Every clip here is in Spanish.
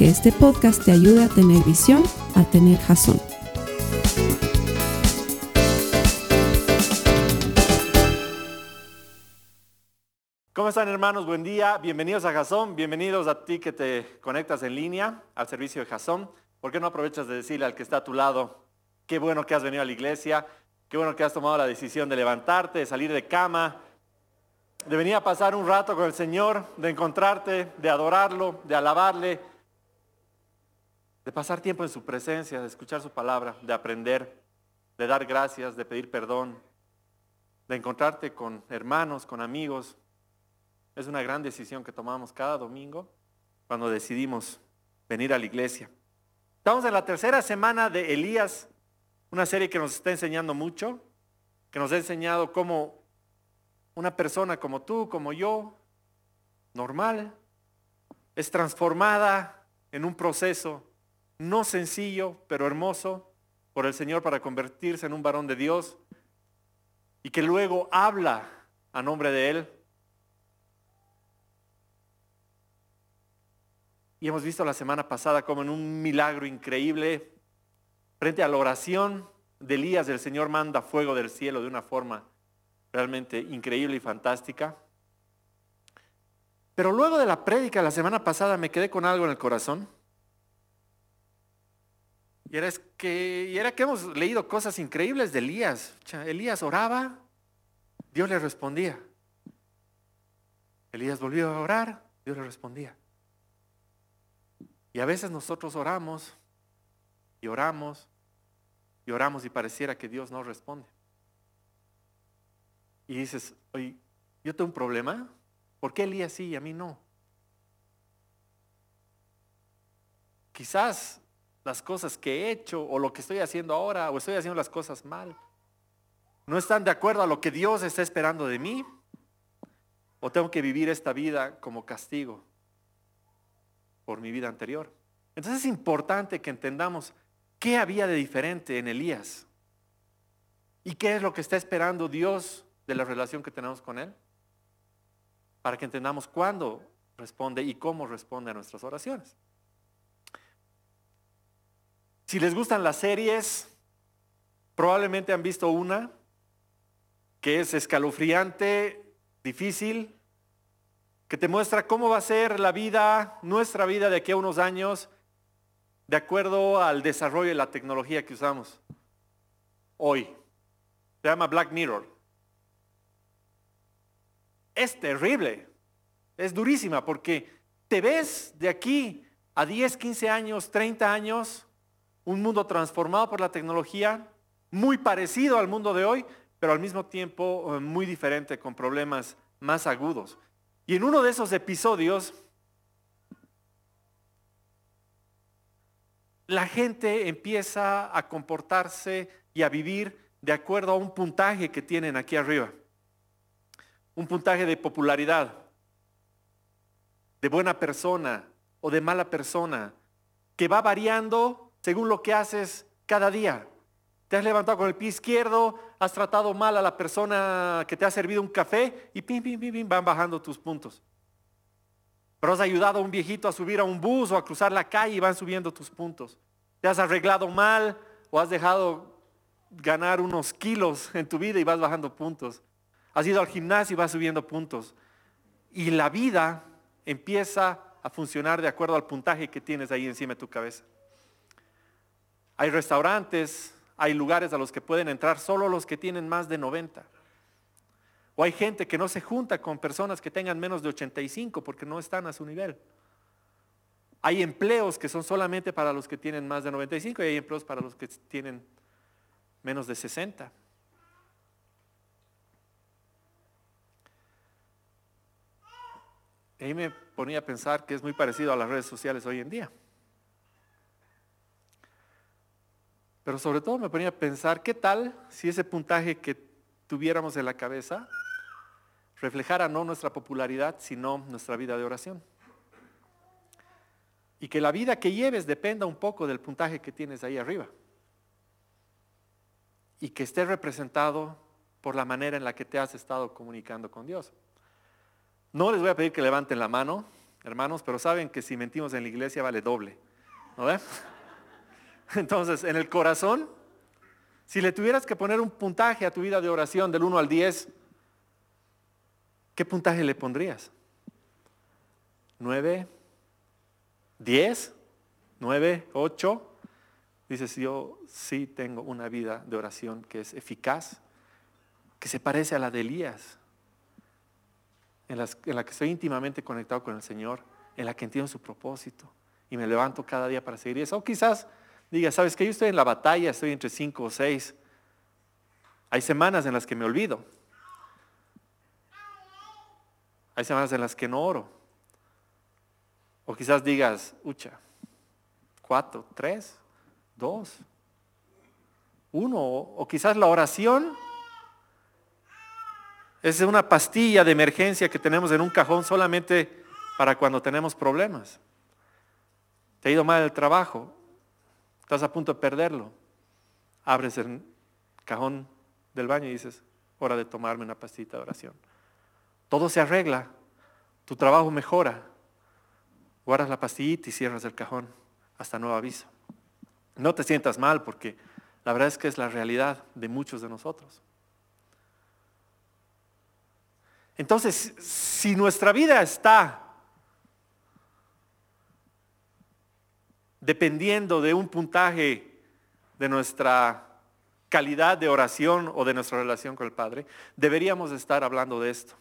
que este podcast te ayude a tener visión, a tener jazón. ¿Cómo están hermanos? Buen día. Bienvenidos a Jazón. Bienvenidos a ti que te conectas en línea al servicio de Jazón. ¿Por qué no aprovechas de decirle al que está a tu lado, qué bueno que has venido a la iglesia, qué bueno que has tomado la decisión de levantarte, de salir de cama, de venir a pasar un rato con el Señor, de encontrarte, de adorarlo, de alabarle, de pasar tiempo en su presencia, de escuchar su palabra, de aprender, de dar gracias, de pedir perdón, de encontrarte con hermanos, con amigos. Es una gran decisión que tomamos cada domingo cuando decidimos venir a la iglesia. Estamos en la tercera semana de Elías, una serie que nos está enseñando mucho, que nos ha enseñado cómo una persona como tú, como yo, normal, es transformada en un proceso no sencillo, pero hermoso por el Señor para convertirse en un varón de Dios y que luego habla a nombre de Él. Y hemos visto la semana pasada como en un milagro increíble, frente a la oración de Elías, el Señor manda fuego del cielo de una forma realmente increíble y fantástica. Pero luego de la prédica la semana pasada me quedé con algo en el corazón. Y era, que, y era que hemos leído cosas increíbles de Elías. Elías oraba, Dios le respondía. Elías volvió a orar, Dios le respondía. Y a veces nosotros oramos y oramos y oramos y pareciera que Dios no responde. Y dices, oye, yo tengo un problema. ¿Por qué Elías sí y a mí no? Quizás las cosas que he hecho o lo que estoy haciendo ahora o estoy haciendo las cosas mal. ¿No están de acuerdo a lo que Dios está esperando de mí? ¿O tengo que vivir esta vida como castigo por mi vida anterior? Entonces es importante que entendamos qué había de diferente en Elías y qué es lo que está esperando Dios de la relación que tenemos con Él para que entendamos cuándo responde y cómo responde a nuestras oraciones. Si les gustan las series, probablemente han visto una que es escalofriante, difícil, que te muestra cómo va a ser la vida, nuestra vida de aquí a unos años, de acuerdo al desarrollo de la tecnología que usamos hoy. Se llama Black Mirror. Es terrible, es durísima porque te ves de aquí a 10, 15 años, 30 años un mundo transformado por la tecnología, muy parecido al mundo de hoy, pero al mismo tiempo eh, muy diferente, con problemas más agudos. Y en uno de esos episodios, la gente empieza a comportarse y a vivir de acuerdo a un puntaje que tienen aquí arriba. Un puntaje de popularidad, de buena persona o de mala persona, que va variando según lo que haces cada día. Te has levantado con el pie izquierdo, has tratado mal a la persona que te ha servido un café y pim, pim, pim, pim, van bajando tus puntos. Pero has ayudado a un viejito a subir a un bus o a cruzar la calle y van subiendo tus puntos. Te has arreglado mal o has dejado ganar unos kilos en tu vida y vas bajando puntos. Has ido al gimnasio y vas subiendo puntos. Y la vida empieza a funcionar de acuerdo al puntaje que tienes ahí encima de tu cabeza. Hay restaurantes, hay lugares a los que pueden entrar solo los que tienen más de 90. O hay gente que no se junta con personas que tengan menos de 85 porque no están a su nivel. Hay empleos que son solamente para los que tienen más de 95 y hay empleos para los que tienen menos de 60. Y ahí me ponía a pensar que es muy parecido a las redes sociales hoy en día. Pero sobre todo me ponía a pensar, ¿qué tal si ese puntaje que tuviéramos en la cabeza reflejara no nuestra popularidad, sino nuestra vida de oración? Y que la vida que lleves dependa un poco del puntaje que tienes ahí arriba. Y que esté representado por la manera en la que te has estado comunicando con Dios. No les voy a pedir que levanten la mano, hermanos, pero saben que si mentimos en la iglesia vale doble. ¿No ve? Entonces, en el corazón, si le tuvieras que poner un puntaje a tu vida de oración del 1 al 10, ¿qué puntaje le pondrías? ¿9? ¿10? ¿9? ¿8? Dices, yo sí tengo una vida de oración que es eficaz, que se parece a la de Elías, en, la que estoy íntimamente conectado con el Señor, en la que entiendo su propósito y me levanto cada día para seguir eso. O quizás diga, sabes que yo estoy en la batalla, estoy entre cinco o seis. Hay semanas en las que me olvido. Hay semanas en las que no oro. O quizás digas, ucha, cuatro, tres, dos, uno. O quizás la oración es una pastilla de emergencia que tenemos en un cajón solamente para cuando tenemos problemas. Te ha ido mal el trabajo, Estás a punto de perderlo. Abres el cajón del baño y dices, hora de tomarme una pastita de oración. Todo se arregla, tu trabajo mejora. Guardas la pastillita y cierras el cajón hasta nuevo aviso. No te sientas mal porque la verdad es que es la realidad de muchos de nosotros. Entonces, si nuestra vida está dependiendo de un puntaje de nuestra calidad de oración o de nuestra relación con el Padre, deberíamos estar hablando de esto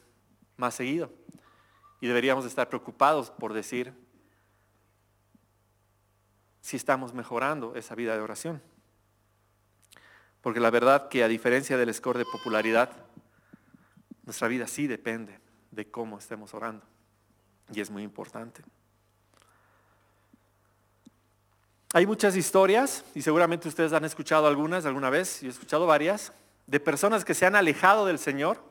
más seguido. Y deberíamos estar preocupados por decir si estamos mejorando esa vida de oración. Porque la verdad que a diferencia del score de popularidad, nuestra vida sí depende de cómo estemos orando. Y es muy importante. Hay muchas historias, y seguramente ustedes han escuchado algunas alguna vez, y he escuchado varias, de personas que se han alejado del Señor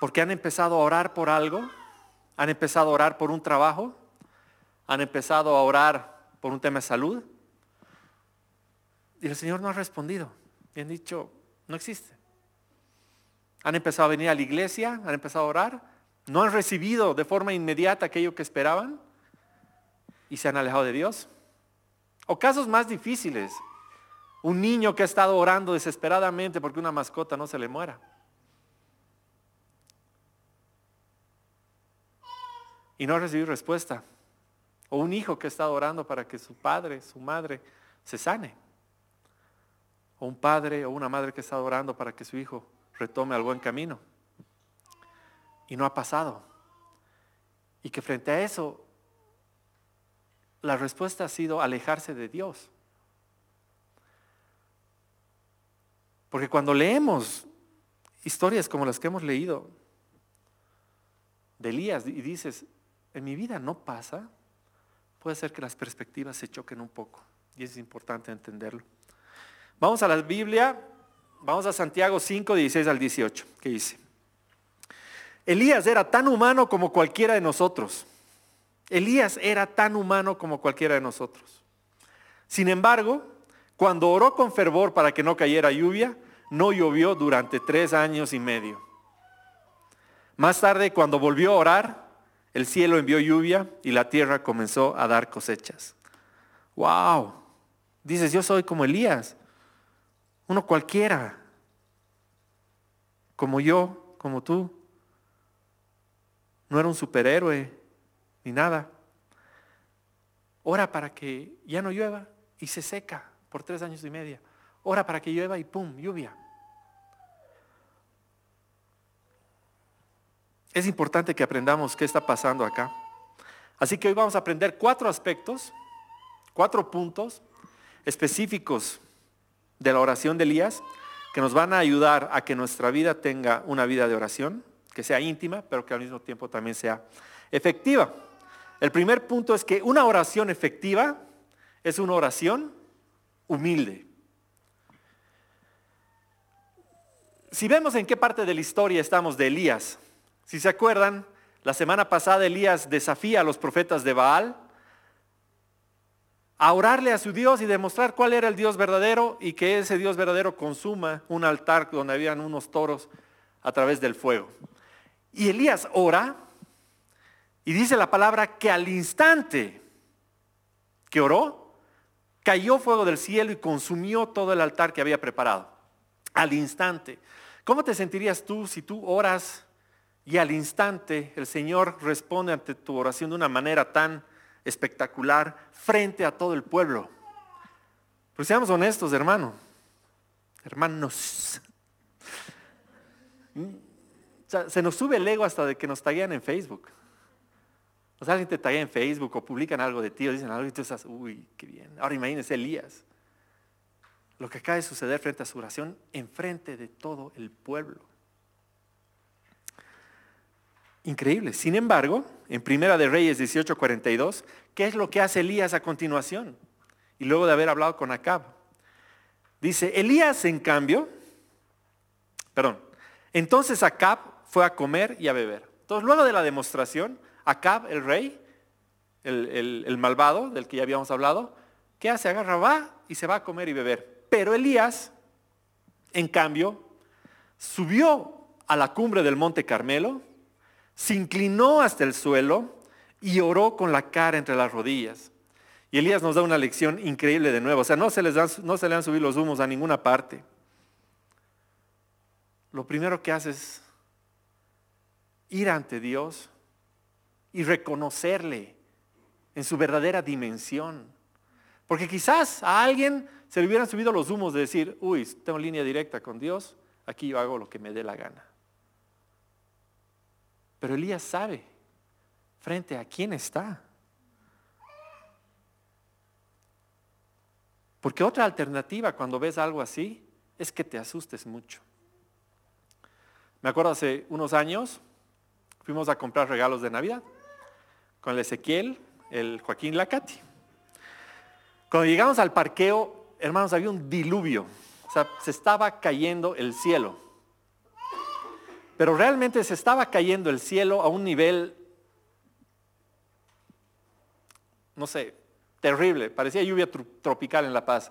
porque han empezado a orar por algo, han empezado a orar por un trabajo, han empezado a orar por un tema de salud, y el Señor no ha respondido, y han dicho, no existe. Han empezado a venir a la iglesia, han empezado a orar, no han recibido de forma inmediata aquello que esperaban, y se han alejado de Dios. O casos más difíciles. Un niño que ha estado orando desesperadamente porque una mascota no se le muera. Y no ha recibido respuesta. O un hijo que ha estado orando para que su padre, su madre, se sane. O un padre o una madre que ha estado orando para que su hijo retome al buen camino. Y no ha pasado. Y que frente a eso la respuesta ha sido alejarse de Dios. Porque cuando leemos historias como las que hemos leído de Elías y dices, en mi vida no pasa, puede ser que las perspectivas se choquen un poco. Y es importante entenderlo. Vamos a la Biblia, vamos a Santiago 5, 16 al 18, que dice, Elías era tan humano como cualquiera de nosotros Elías era tan humano como cualquiera de nosotros. Sin embargo, cuando oró con fervor para que no cayera lluvia, no llovió durante tres años y medio. Más tarde, cuando volvió a orar, el cielo envió lluvia y la tierra comenzó a dar cosechas. ¡Wow! Dices, yo soy como Elías, uno cualquiera, como yo, como tú. No era un superhéroe, ni nada. Ora para que ya no llueva y se seca por tres años y medio. Ora para que llueva y pum, lluvia. Es importante que aprendamos qué está pasando acá. Así que hoy vamos a aprender cuatro aspectos, cuatro puntos específicos de la oración de Elías que nos van a ayudar a que nuestra vida tenga una vida de oración que sea íntima, pero que al mismo tiempo también sea efectiva. El primer punto es que una oración efectiva es una oración humilde. Si vemos en qué parte de la historia estamos de Elías, si se acuerdan, la semana pasada Elías desafía a los profetas de Baal a orarle a su Dios y demostrar cuál era el Dios verdadero y que ese Dios verdadero consuma un altar donde habían unos toros a través del fuego. Y Elías ora y dice la palabra que al instante que oró, cayó fuego del cielo y consumió todo el altar que había preparado. Al instante. ¿Cómo te sentirías tú si tú oras y al instante el Señor responde ante tu oración de una manera tan espectacular frente a todo el pueblo. Pues seamos honestos, hermano. Hermanos. se nos sube el ego hasta de que nos taguean en Facebook. Alguien te taguea en Facebook o publican algo de ti o dicen algo y tú estás, uy, qué bien. Ahora imagínese Elías. Lo que acaba de suceder frente a su oración, enfrente de todo el pueblo. Increíble. Sin embargo, en Primera de Reyes 18:42, ¿qué es lo que hace Elías a continuación? Y luego de haber hablado con Acab. Dice, Elías en cambio, perdón, entonces Acab fue a comer y a beber. Entonces luego de la demostración, Acab, el rey, el, el malvado del que ya habíamos hablado, ¿qué hace? Agarra, va y se va a comer y beber. Pero Elías, en cambio, subió a la cumbre del monte Carmelo, se inclinó hasta el suelo y oró con la cara entre las rodillas. Y Elías nos da una lección increíble de nuevo. O sea, no se, les no se le han subido los humos a ninguna parte. Lo primero que hace es ir ante Dios y reconocerle en su verdadera dimensión. Porque quizás a alguien se le hubieran subido los humos de decir, uy, tengo línea directa con Dios, aquí yo hago lo que me dé la gana. Pero Elías sabe frente a quién está. Porque otra alternativa cuando ves algo así es que te asustes mucho. Me acuerdo hace unos años, fuimos a comprar regalos de Navidad con el Ezequiel, el Joaquín Lacati. Cuando llegamos al parqueo, hermanos, había un diluvio. O sea, se estaba cayendo el cielo. Pero realmente se estaba cayendo el cielo a un nivel, no sé, terrible. Parecía lluvia tropical en La Paz.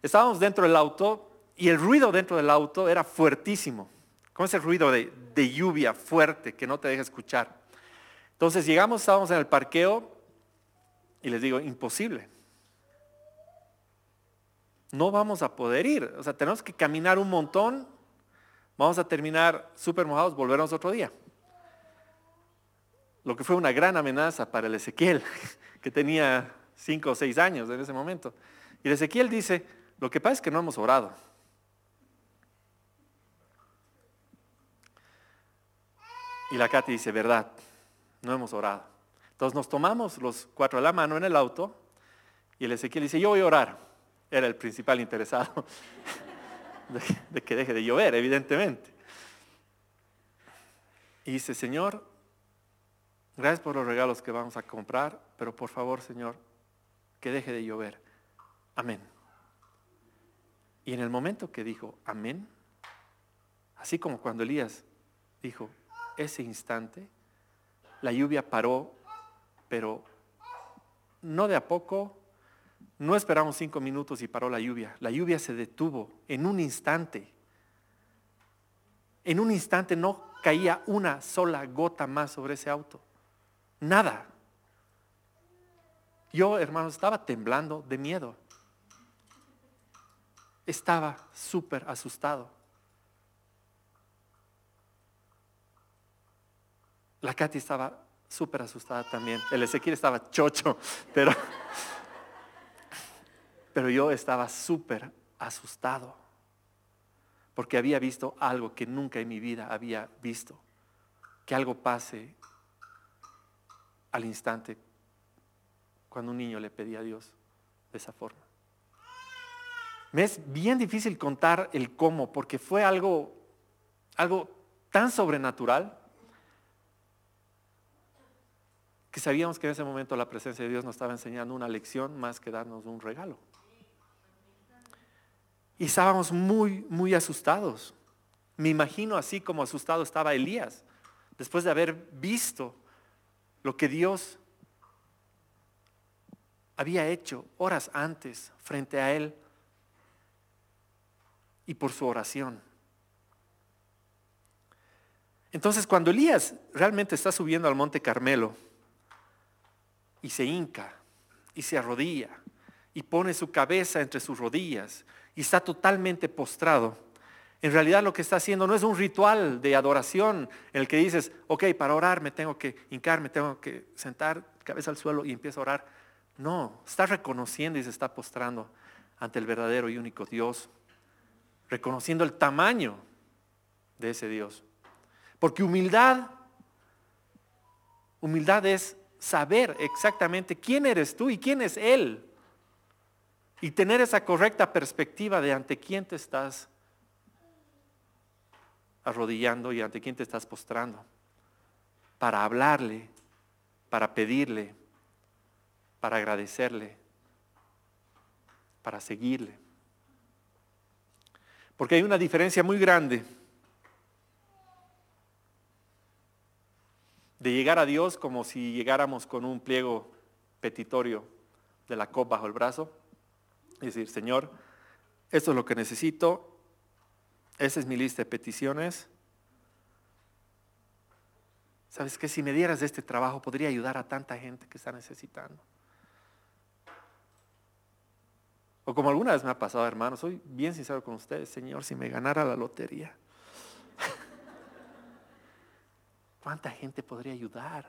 Estábamos dentro del auto y el ruido dentro del auto era fuertísimo. Con ese ruido de, de lluvia fuerte que no te deja escuchar. Entonces llegamos, estábamos en el parqueo y les digo, imposible. No vamos a poder ir. O sea, tenemos que caminar un montón Vamos a terminar súper mojados, volvernos otro día. Lo que fue una gran amenaza para el Ezequiel, que tenía cinco o seis años en ese momento. Y el Ezequiel dice, lo que pasa es que no hemos orado. Y la Katy dice, verdad, no hemos orado. Entonces nos tomamos los cuatro de la mano en el auto y el Ezequiel dice, yo voy a orar. Era el principal interesado de, que deje de llover, evidentemente. Y dice, Señor, gracias por los regalos que vamos a comprar, pero por favor, Señor, que deje de llover. Amén. Y en el momento que dijo, amén, así como cuando Elías dijo, ese instante, la lluvia paró, pero no de a poco, no esperamos cinco minutos y paró la lluvia. La lluvia se detuvo en un instante. En un instante no caía una sola gota más sobre ese auto. Nada. Yo, hermanos, estaba temblando de miedo. Estaba súper asustado. La Katy estaba súper asustada también. El Ezequiel estaba chocho, pero pero yo estaba súper asustado porque había visto algo que nunca en mi vida había visto. Que algo pase al instante cuando un niño le pedía a Dios de esa forma. Me es bien difícil contar el cómo porque fue algo, algo tan sobrenatural Porque sabíamos que en ese momento la presencia de Dios nos estaba enseñando una lección más que darnos un regalo. Y estábamos muy, muy asustados. Me imagino así como asustado estaba Elías, después de haber visto lo que Dios había hecho horas antes frente a él y por su oración. Entonces cuando Elías realmente está subiendo al monte Carmelo y se hinca y se arrodilla y pone su cabeza entre sus rodillas y está totalmente postrado. En realidad lo que está haciendo no es un ritual de adoración en el que dices, ok, para orar me tengo que hincar, me tengo que sentar cabeza al suelo y empiezo a orar. No, está reconociendo y se está postrando ante el verdadero y único Dios, reconociendo el tamaño de ese Dios. Porque humildad, humildad es saber exactamente quién eres tú y quién es Él y tener esa correcta perspectiva de ante quién te estás arrodillando y ante quién te estás postrando, para hablarle, para pedirle, para agradecerle, para seguirle. Porque hay una diferencia muy grande de llegar a Dios como si llegáramos con un pliego petitorio de la COP bajo el brazo y decir, Señor, esto es lo que necesito, esa es mi lista de peticiones. ¿Sabes qué? Si me dieras este trabajo podría ayudar a tanta gente que está necesitando. O como alguna vez me ha pasado, hermano, soy bien sincero con ustedes, Señor, si me ganara la lotería, ¿cuánta gente podría ayudar?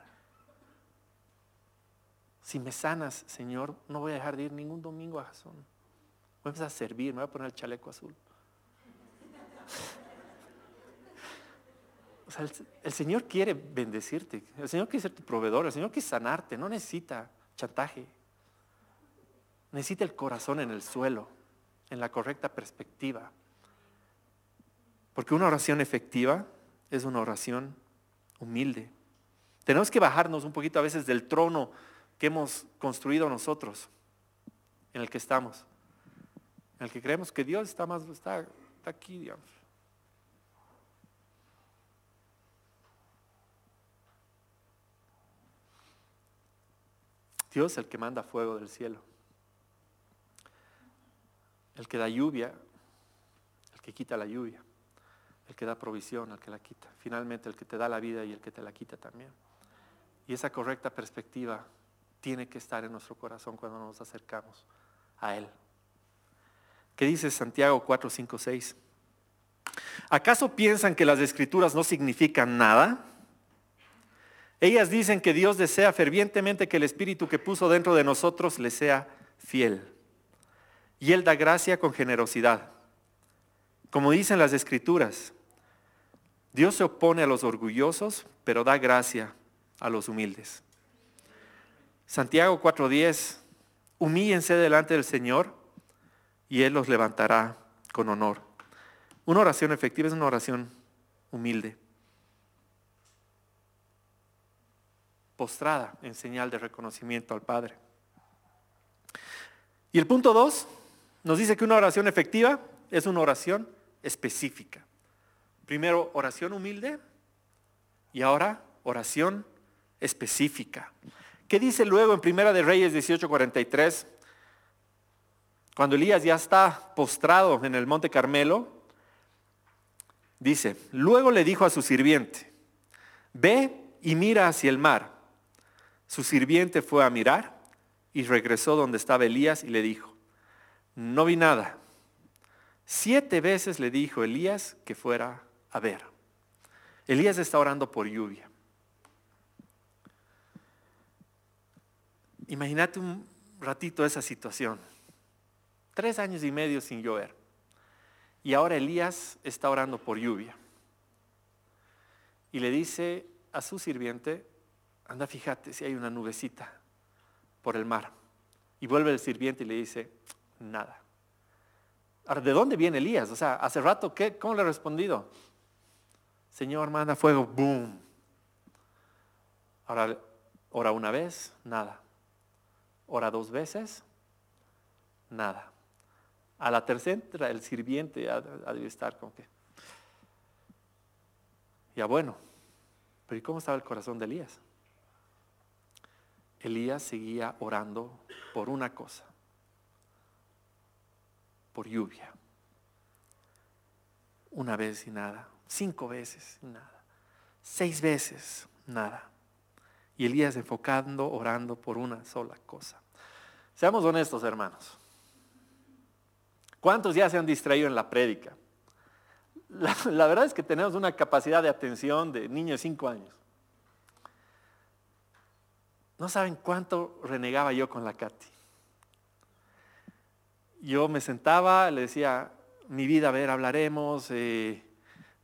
Si me sanas, Señor, no voy a dejar de ir ningún domingo a Jasón. Voy a empezar a servir, me voy a poner el chaleco azul. O sea, el, Señor quiere bendecirte, el Señor quiere ser tu proveedor, el Señor quiere sanarte, no necesita chantaje. Necesita el corazón en el suelo, en la correcta perspectiva. Porque una oración efectiva es una oración humilde. Tenemos que bajarnos un poquito a veces del trono que hemos construido nosotros, en el que estamos en el que creemos que Dios está más, está, está aquí, digamos. Dios el que manda fuego del cielo, el que da lluvia, el que quita la lluvia, el que da provisión, el que la quita, finalmente el que te da la vida y el que te la quita también. Y esa correcta perspectiva tiene que estar en nuestro corazón cuando nos acercamos a Él. ¿Qué dice Santiago 4, 5, 6? ¿Acaso piensan que las escrituras no significan nada? Ellas dicen que Dios desea fervientemente que el Espíritu que puso dentro de nosotros le sea fiel. Y Él da gracia con generosidad. Como dicen las escrituras, Dios se opone a los orgullosos, pero da gracia a los humildes. Santiago 4:10, humíllense delante del Señor y Él los levantará con honor. Una oración efectiva es una oración humilde, postrada en señal de reconocimiento al Padre. Y el punto dos nos dice que una oración efectiva es una oración específica. Primero, oración humilde y ahora oración específica. ¿Qué dice luego en Primera de Reyes 18:43? Cuando Elías ya está postrado en el monte Carmelo, dice, luego le dijo a su sirviente, ve y mira hacia el mar. Su sirviente fue a mirar y regresó donde estaba Elías y le dijo, no vi nada. Siete veces le dijo Elías que fuera a ver. Elías está orando por lluvia. Imagínate un ratito esa situación. Tres años y medio sin llover. Y ahora Elías está orando por lluvia. Y le dice a su sirviente, anda fíjate si hay una nubecita por el mar. Y vuelve el sirviente y le dice, nada. ¿De dónde viene Elías? O sea, hace rato, ¿qué? ¿cómo le ha respondido? Señor, manda fuego, boom. Ahora, Ora una vez, nada. Ora dos veces, nada. A la tercera, el sirviente ha, de estar con que. Ya bueno, pero ¿y cómo estaba el corazón de Elías? Elías seguía orando por una cosa, por lluvia. Una vez y nada, cinco veces y nada, seis veces nada. Y Elías enfocando, orando por una sola cosa. Seamos honestos, hermanos. ¿Cuántos ya se han distraído en la prédica? La, verdad es que tenemos una capacidad de atención de niños de cinco años. No saben cuánto renegaba yo con la Katy. Yo me sentaba, le decía, mi vida, a ver, hablaremos. Eh,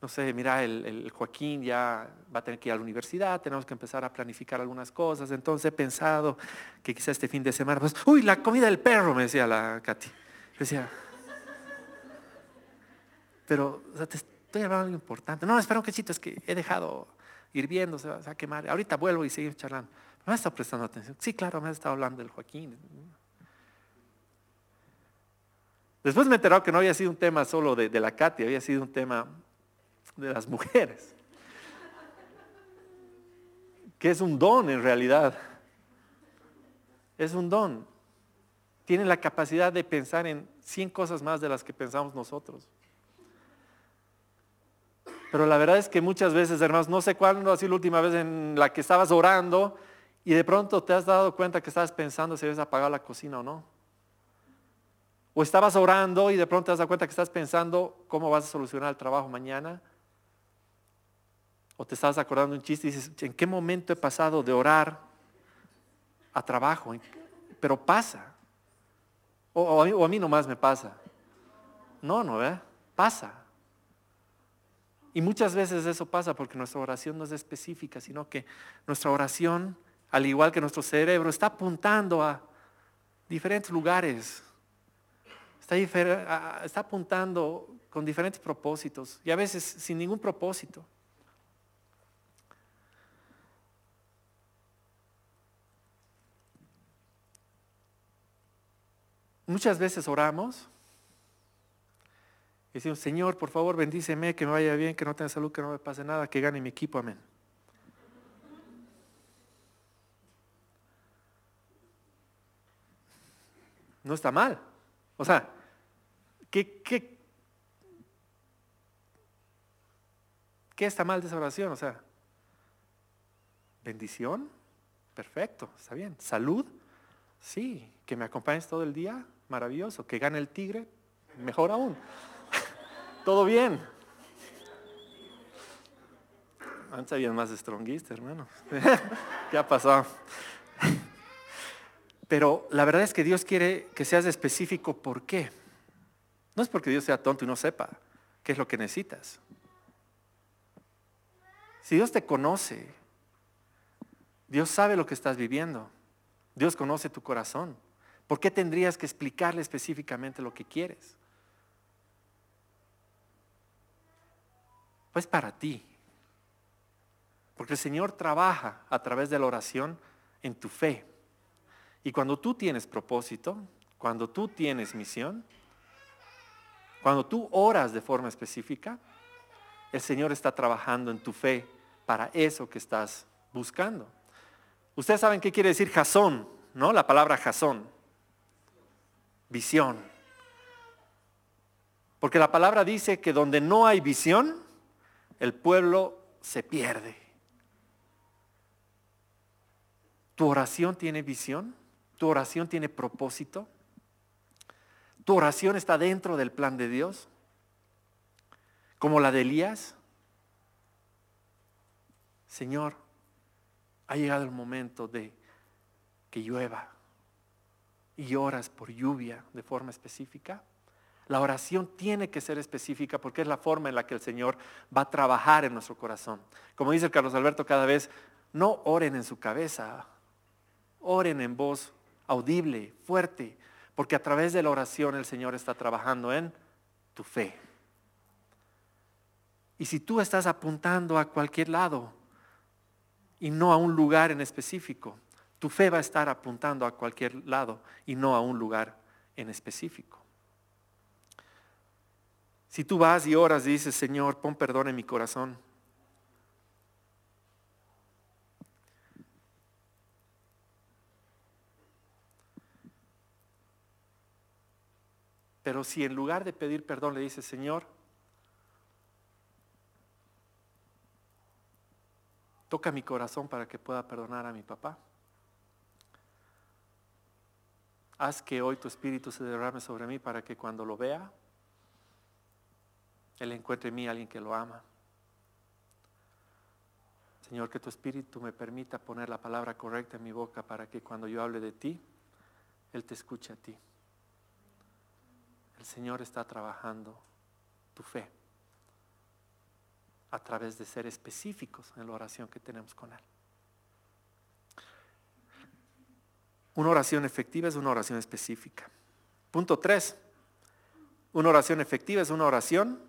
no sé, mira, el, Joaquín ya va a tener que ir a la universidad, tenemos que empezar a planificar algunas cosas. Entonces he pensado que quizá este fin de semana, pues, uy, la comida del perro, me decía la Katy. Decía, pero te estoy hablando de algo importante. No, espera un cachito, es que he dejado hirviendo, se va, a quemar. Ahorita vuelvo y seguimos charlando. ¿Me has estado prestando atención? Sí, claro, me has estado hablando del Joaquín. Después me he enterado que no había sido un tema solo de, la Katy, había sido un tema de las mujeres, que es un don en realidad. Es un don. Tienen la capacidad de pensar en 100 cosas más de las que pensamos nosotros. Pero la verdad es que muchas veces, hermanos, no sé cuándo ha sido la última vez en la que estabas orando y de pronto te has dado cuenta que estabas pensando si debes apagar la cocina o no. O estabas orando y de pronto te dado cuenta que estás pensando cómo vas a solucionar el trabajo mañana. O te estabas acordando un chiste y dices, ¿en qué momento he pasado de orar a trabajo? Pero pasa. O, a, mí, nomás me pasa. No, no, ¿eh? Pasa. Y muchas veces eso pasa porque nuestra oración no es específica, sino que nuestra oración, al igual que nuestro cerebro, está apuntando a diferentes lugares. Está, apuntando con diferentes propósitos y a veces sin ningún propósito. Muchas veces oramos y decimos, Señor, por favor, bendíceme, que me vaya bien, que no tenga salud, que no me pase nada, que gane mi equipo, amén. No está mal. O sea, ¿qué, está mal de esa oración? O sea, bendición, perfecto, está bien. Salud, sí. Que me acompañes todo el día, maravilloso. Que gane el tigre, mejor aún. Todo bien. Antes había más stronguista, hermano. ¿Qué ha pasado? Pero la verdad es que Dios quiere que seas específico. ¿Por qué? No es porque Dios sea tonto y no sepa qué es lo que necesitas. Si Dios te conoce, Dios sabe lo que estás viviendo. Dios conoce tu corazón. ¿Por qué tendrías que explicarle específicamente lo que quieres? Pues para ti. Porque el Señor trabaja a través de la oración en tu fe. Y cuando tú tienes propósito, cuando tú tienes misión, cuando tú oras de forma específica, el Señor está trabajando en tu fe para eso que estás buscando. Ustedes saben qué quiere decir jazón, ¿no? La palabra jazón visión. Porque la palabra dice que donde no hay visión, el pueblo se pierde. ¿Tu oración tiene visión? ¿Tu oración tiene propósito? ¿Tu oración está dentro del plan de Dios? Como la de Elías. Señor, ha llegado el momento de que llueva y oras por lluvia de forma específica. La oración tiene que ser específica porque es la forma en la que el Señor va a trabajar en nuestro corazón. Como dice Carlos Alberto cada vez, no oren en su cabeza, oren en voz audible, fuerte, porque a través de la oración el Señor está trabajando en tu fe. Y si tú estás apuntando a cualquier lado, y no a un lugar en específico. Tu fe va a estar apuntando a cualquier lado y no a un lugar en específico. Si tú vas y oras y dices, Señor, pon perdón en mi corazón. Pero si en lugar de pedir perdón le dices, Señor, toca mi corazón para que pueda perdonar a mi papá. Haz que hoy tu espíritu se derrame sobre mí para que cuando lo vea, Él encuentre en mí a alguien que lo ama. Señor, que tu espíritu me permita poner la palabra correcta en mi boca para que cuando yo hable de ti, Él te escuche a ti. El Señor está trabajando tu fe a través de ser específicos en la oración que tenemos con Él. Una oración efectiva es una oración específica. Punto tres. Una oración efectiva es una oración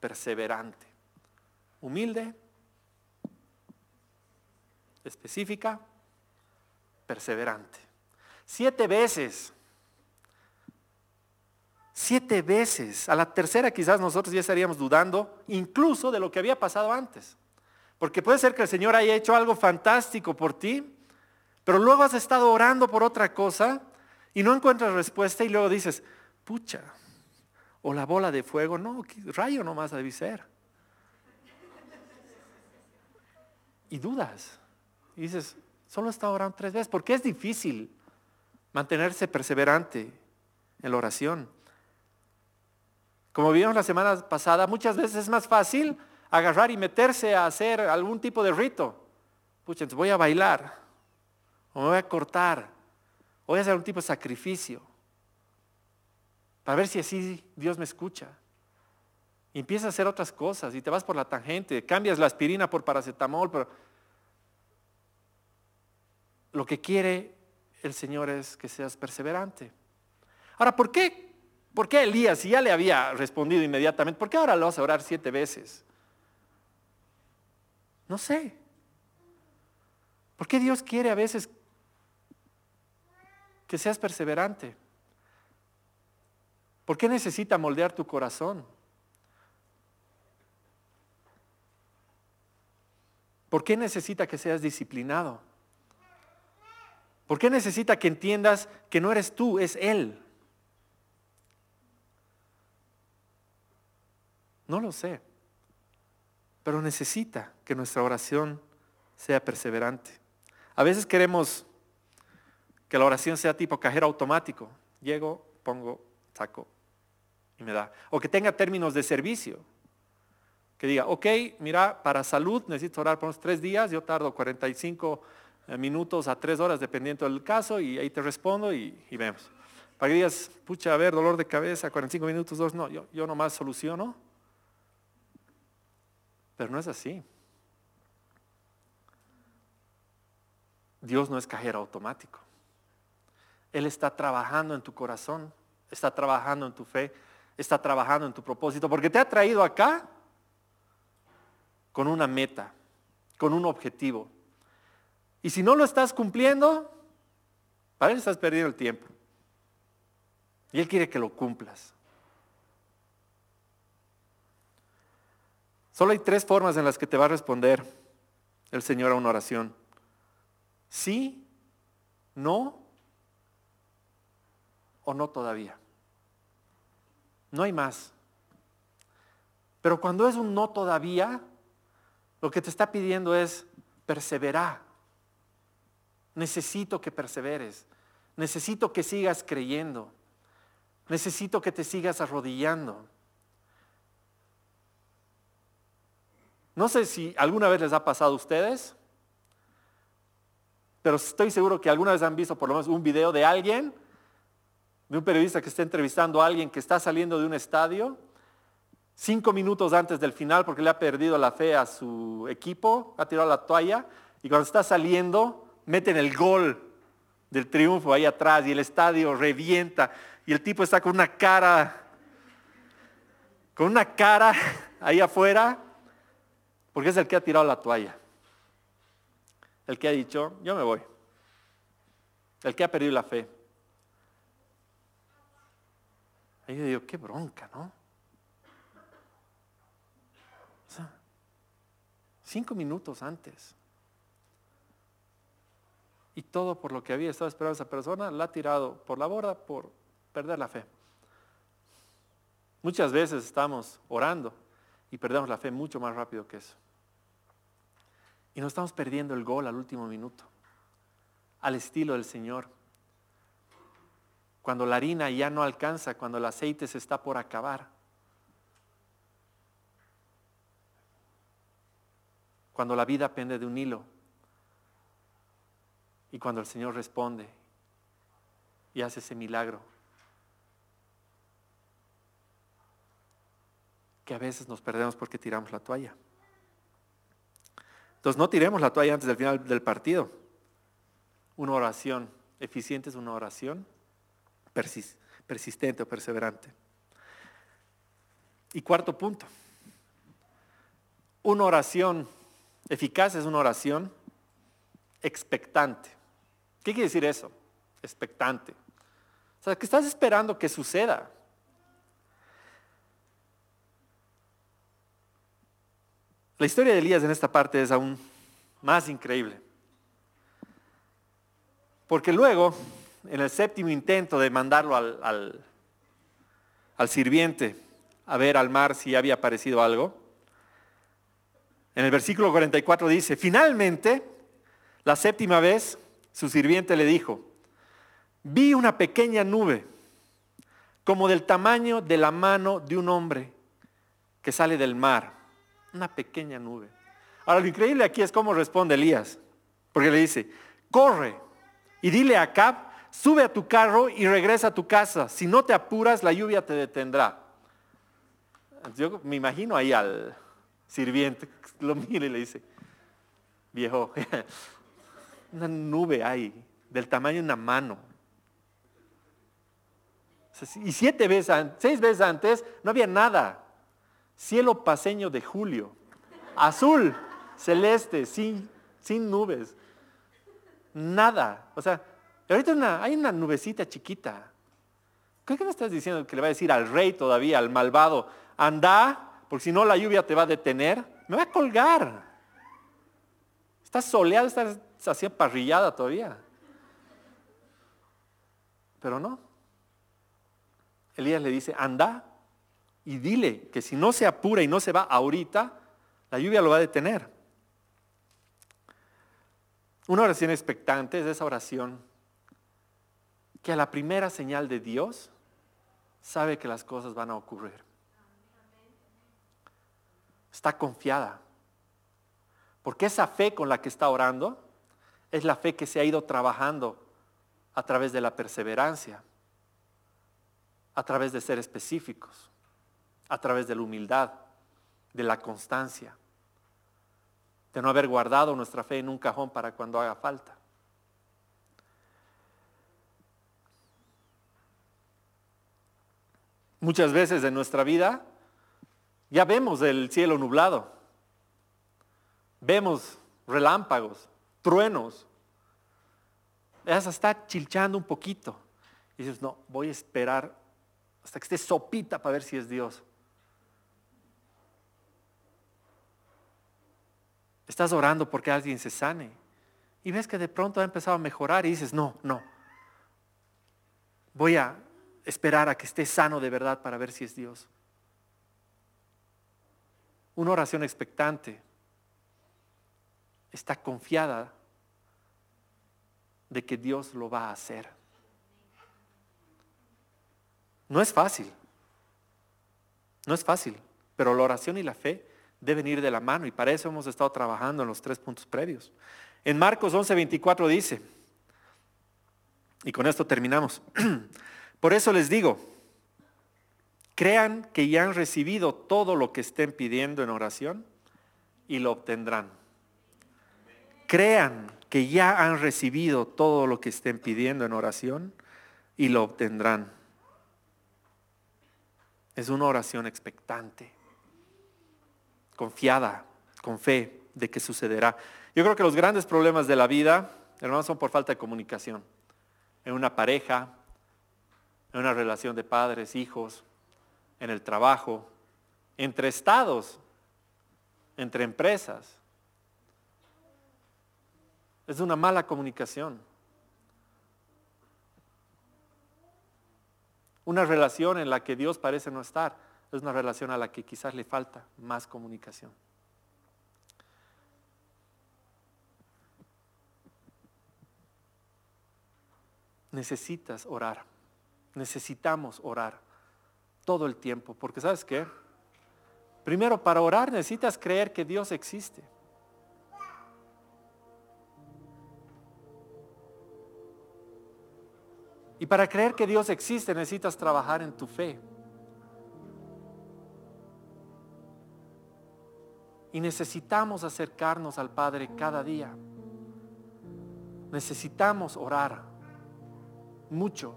perseverante, humilde, específica, perseverante. Siete veces. Siete veces. A la tercera quizás nosotros ya estaríamos dudando incluso de lo que había pasado antes. Porque puede ser que el Señor haya hecho algo fantástico por ti pero luego has estado orando por otra cosa y no encuentras respuesta y luego dices, pucha, o la bola de fuego, no, rayo nomás debe ser. Y dudas. Y dices, solo está orando tres veces, porque es difícil mantenerse perseverante en la oración. Como vimos la semana pasada, muchas veces es más fácil agarrar y meterse a hacer algún tipo de rito. Pucha, entonces voy a bailar o me voy a cortar, o voy a hacer un tipo de sacrificio, para ver si así Dios me escucha. Y empiezas a hacer otras cosas y te vas por la tangente, cambias la aspirina por paracetamol, pero lo que quiere el Señor es que seas perseverante. Ahora, ¿por qué? ¿Por qué Elías, si ya le había respondido inmediatamente, por qué ahora lo vas a orar siete veces? No sé. ¿Por qué Dios quiere a veces que seas perseverante. ¿Por qué necesita moldear tu corazón? ¿Por qué necesita que seas disciplinado? ¿Por qué necesita que entiendas que no eres tú, es Él? No lo sé, pero necesita que nuestra oración sea perseverante. A veces queremos que la oración sea tipo cajero automático. Llego, pongo, saco y me da. O que tenga términos de servicio. Que diga, ok, mira, para salud necesito orar por unos tres días, yo tardo 45 eh, minutos a tres horas dependiendo del caso y ahí te respondo y, vemos. Para que digas, pucha, a ver, dolor de cabeza, 45 minutos, dos, no, yo, yo nomás soluciono. Pero no es así. Dios no es cajero automático. Él está trabajando en tu corazón, está trabajando en tu fe, está trabajando en tu propósito, porque te ha traído acá con una meta, con un objetivo. Y si no lo estás cumpliendo, para él estás perdiendo el tiempo. Y él quiere que lo cumplas. Solo hay tres formas en las que te va a responder el Señor a una oración. Sí, no o no todavía. No hay más. Pero cuando es un no todavía, lo que te está pidiendo es perseverar. Necesito que perseveres. Necesito que sigas creyendo. Necesito que te sigas arrodillando. No sé si alguna vez les ha pasado a ustedes, pero estoy seguro que alguna vez han visto por lo menos un video de alguien de un periodista que está entrevistando a alguien que está saliendo de un estadio cinco minutos antes del final porque le ha perdido la fe a su equipo, ha tirado la toalla y cuando está saliendo meten el gol del triunfo ahí atrás y el estadio revienta y el tipo está con una cara, con una cara ahí afuera porque es el que ha tirado la toalla. El que ha dicho, yo me voy. El que ha perdido la fe. Ahí yo digo, qué bronca, ¿no? cinco minutos antes. Y todo por lo que había estado esperando esa persona, la ha tirado por la borda por perder la fe. Muchas veces estamos orando y perdemos la fe mucho más rápido que eso. Y nos estamos perdiendo el gol al último minuto, al estilo del Señor. Cuando la harina ya no alcanza, cuando el aceite se está por acabar. Cuando la vida pende de un hilo. Y cuando el Señor responde y hace ese milagro. A veces nos perdemos porque tiramos la toalla. Entonces no tiremos la toalla antes del final del partido. Una oración eficiente es una oración persistente o perseverante. Y cuarto punto, una oración eficaz es una oración expectante. ¿Qué quiere decir eso? Expectante. O sea, que estás esperando que suceda. La historia de Elías en esta parte es aún más increíble. Porque luego, en el séptimo intento de mandarlo al, al, sirviente a ver al mar si había aparecido algo, en el versículo 44 dice, finalmente, la séptima vez, su sirviente le dijo, vi una pequeña nube, como del tamaño de la mano de un hombre que sale del mar una pequeña nube. Ahora, lo increíble aquí es cómo responde Elías, porque le dice, corre y dile a Acab, sube a tu carro y regresa a tu casa. Si no te apuras, la lluvia te detendrá. Yo me imagino ahí al sirviente, lo mira y le dice, viejo, una nube ahí, del tamaño de una mano. Y siete veces, seis veces antes, no había nada cielo paseño de julio, azul, celeste, sin, sin nubes, nada. O sea, ahorita hay una nubecita chiquita. ¿Qué me estás diciendo que le va a decir al rey todavía, al malvado, anda, porque si no la lluvia te va a detener? Me va a colgar. Estás soleado, estás así parrillada todavía. Pero no. Elías le dice, anda, y dile que si no se apura y no se va ahorita, la lluvia lo va a detener. Una oración expectante es esa oración que a la primera señal de Dios sabe que las cosas van a ocurrir. Está confiada. Porque esa fe con la que está orando es la fe que se ha ido trabajando a través de la perseverancia, a través de ser específicos a través de la humildad, de la constancia, de no haber guardado nuestra fe en un cajón para cuando haga falta. Muchas veces en nuestra vida ya vemos el cielo nublado, vemos relámpagos, truenos, se está chilchando un poquito. Y dices, no, voy a esperar hasta que esté sopita para ver si es Dios. Estás orando porque alguien se sane. Y ves que de pronto ha empezado a mejorar y dices, no, no. Voy a esperar a que esté sano de verdad para ver si es Dios. Una oración expectante está confiada de que Dios lo va a hacer. No es fácil, no es fácil, pero la oración y la fe deben ir de la mano y para eso hemos estado trabajando en los tres puntos previos. En Marcos 11:24 dice, y con esto terminamos, por eso les digo, crean que ya han recibido todo lo que estén pidiendo en oración y lo obtendrán. Crean que ya han recibido todo lo que estén pidiendo en oración y lo obtendrán. Es una oración expectante confiada, con fe de que sucederá. Yo creo que los grandes problemas de la vida, hermanos, son por falta de comunicación. En una pareja, en una relación de padres, hijos, en el trabajo, entre estados, entre empresas. Es una mala comunicación. Una relación en la que Dios parece no estar es una relación a la que quizás le falta más comunicación. Necesitas orar. Necesitamos orar todo el tiempo. Porque sabes qué? Primero, para orar necesitas creer que Dios existe. Y para creer que Dios existe necesitas trabajar en tu fe. Y necesitamos acercarnos al Padre cada día. Necesitamos orar mucho,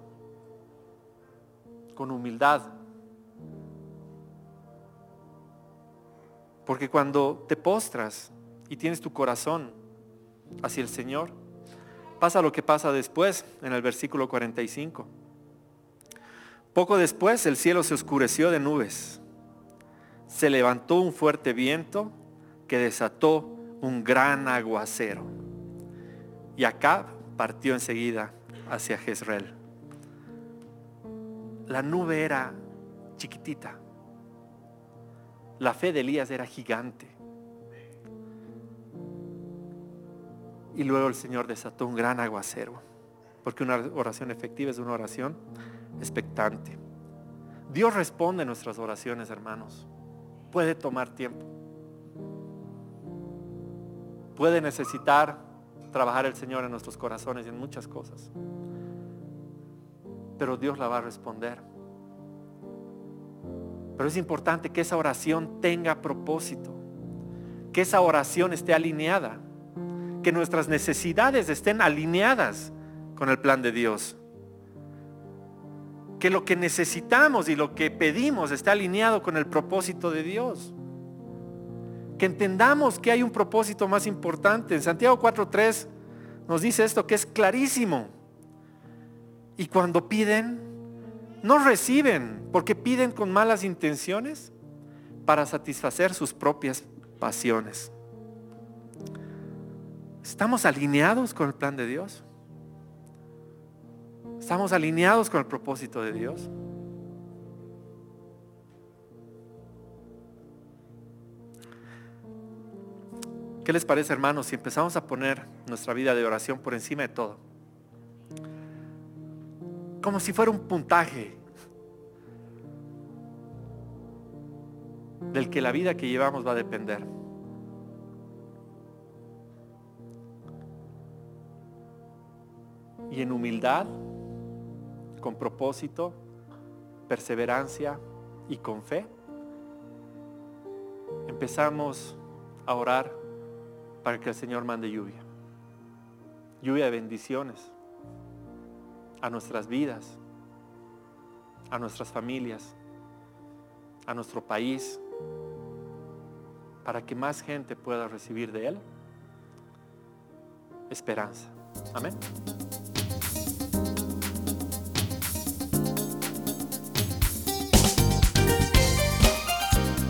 con humildad. Porque cuando te postras y tienes tu corazón hacia el Señor, pasa lo que pasa después en el versículo 45. Poco después el cielo se oscureció de nubes. Se levantó un fuerte viento que desató un gran aguacero. Y acá partió enseguida hacia Jezreel. La nube era chiquitita. La fe de Elías era gigante. Y luego el Señor desató un gran aguacero. Porque una oración efectiva es una oración expectante. Dios responde a nuestras oraciones, hermanos. Puede tomar tiempo. Puede necesitar trabajar el Señor en nuestros corazones y en muchas cosas. Pero Dios la va a responder. Pero es importante que esa oración tenga propósito, que esa oración esté alineada, que nuestras necesidades estén alineadas con el plan de Dios. Que lo que necesitamos y lo que pedimos esté alineado con el propósito de Dios que entendamos que hay un propósito más importante. En Santiago 4.3 nos dice esto que es clarísimo. Y cuando piden, no reciben, porque piden con malas intenciones para satisfacer sus propias pasiones. ¿Estamos alineados con el plan de Dios? ¿Estamos alineados con el propósito de Dios? ¿Qué les parece, hermanos, si empezamos a poner nuestra vida de oración por encima de todo? Como si fuera un puntaje del que la vida que llevamos va a depender. Y en humildad, con propósito, perseverancia y con fe, empezamos a orar para que el Señor mande lluvia. Lluvia de bendiciones a nuestras vidas, a nuestras familias, a nuestro país, para que más gente pueda recibir de Él esperanza. Amén.